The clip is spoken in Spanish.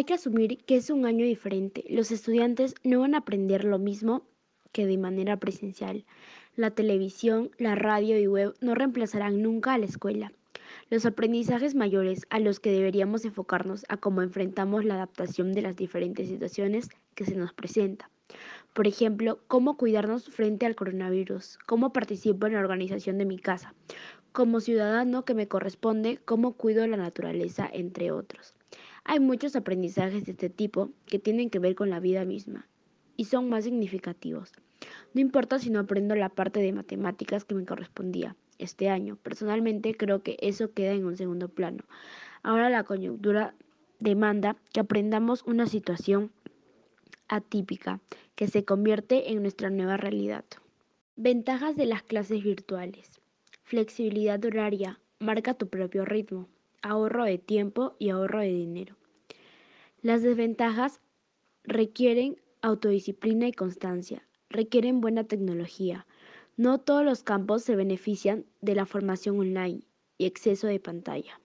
Hay que asumir que es un año diferente. Los estudiantes no van a aprender lo mismo que de manera presencial. La televisión, la radio y web no reemplazarán nunca a la escuela. Los aprendizajes mayores a los que deberíamos enfocarnos a cómo enfrentamos la adaptación de las diferentes situaciones que se nos presenta. Por ejemplo, cómo cuidarnos frente al coronavirus, cómo participo en la organización de mi casa, como ciudadano que me corresponde, cómo cuido la naturaleza, entre otros. Hay muchos aprendizajes de este tipo que tienen que ver con la vida misma y son más significativos. No importa si no aprendo la parte de matemáticas que me correspondía este año. Personalmente creo que eso queda en un segundo plano. Ahora la coyuntura demanda que aprendamos una situación atípica que se convierte en nuestra nueva realidad. Ventajas de las clases virtuales. Flexibilidad horaria. Marca tu propio ritmo. Ahorro de tiempo y ahorro de dinero. Las desventajas requieren autodisciplina y constancia. Requieren buena tecnología. No todos los campos se benefician de la formación online y exceso de pantalla.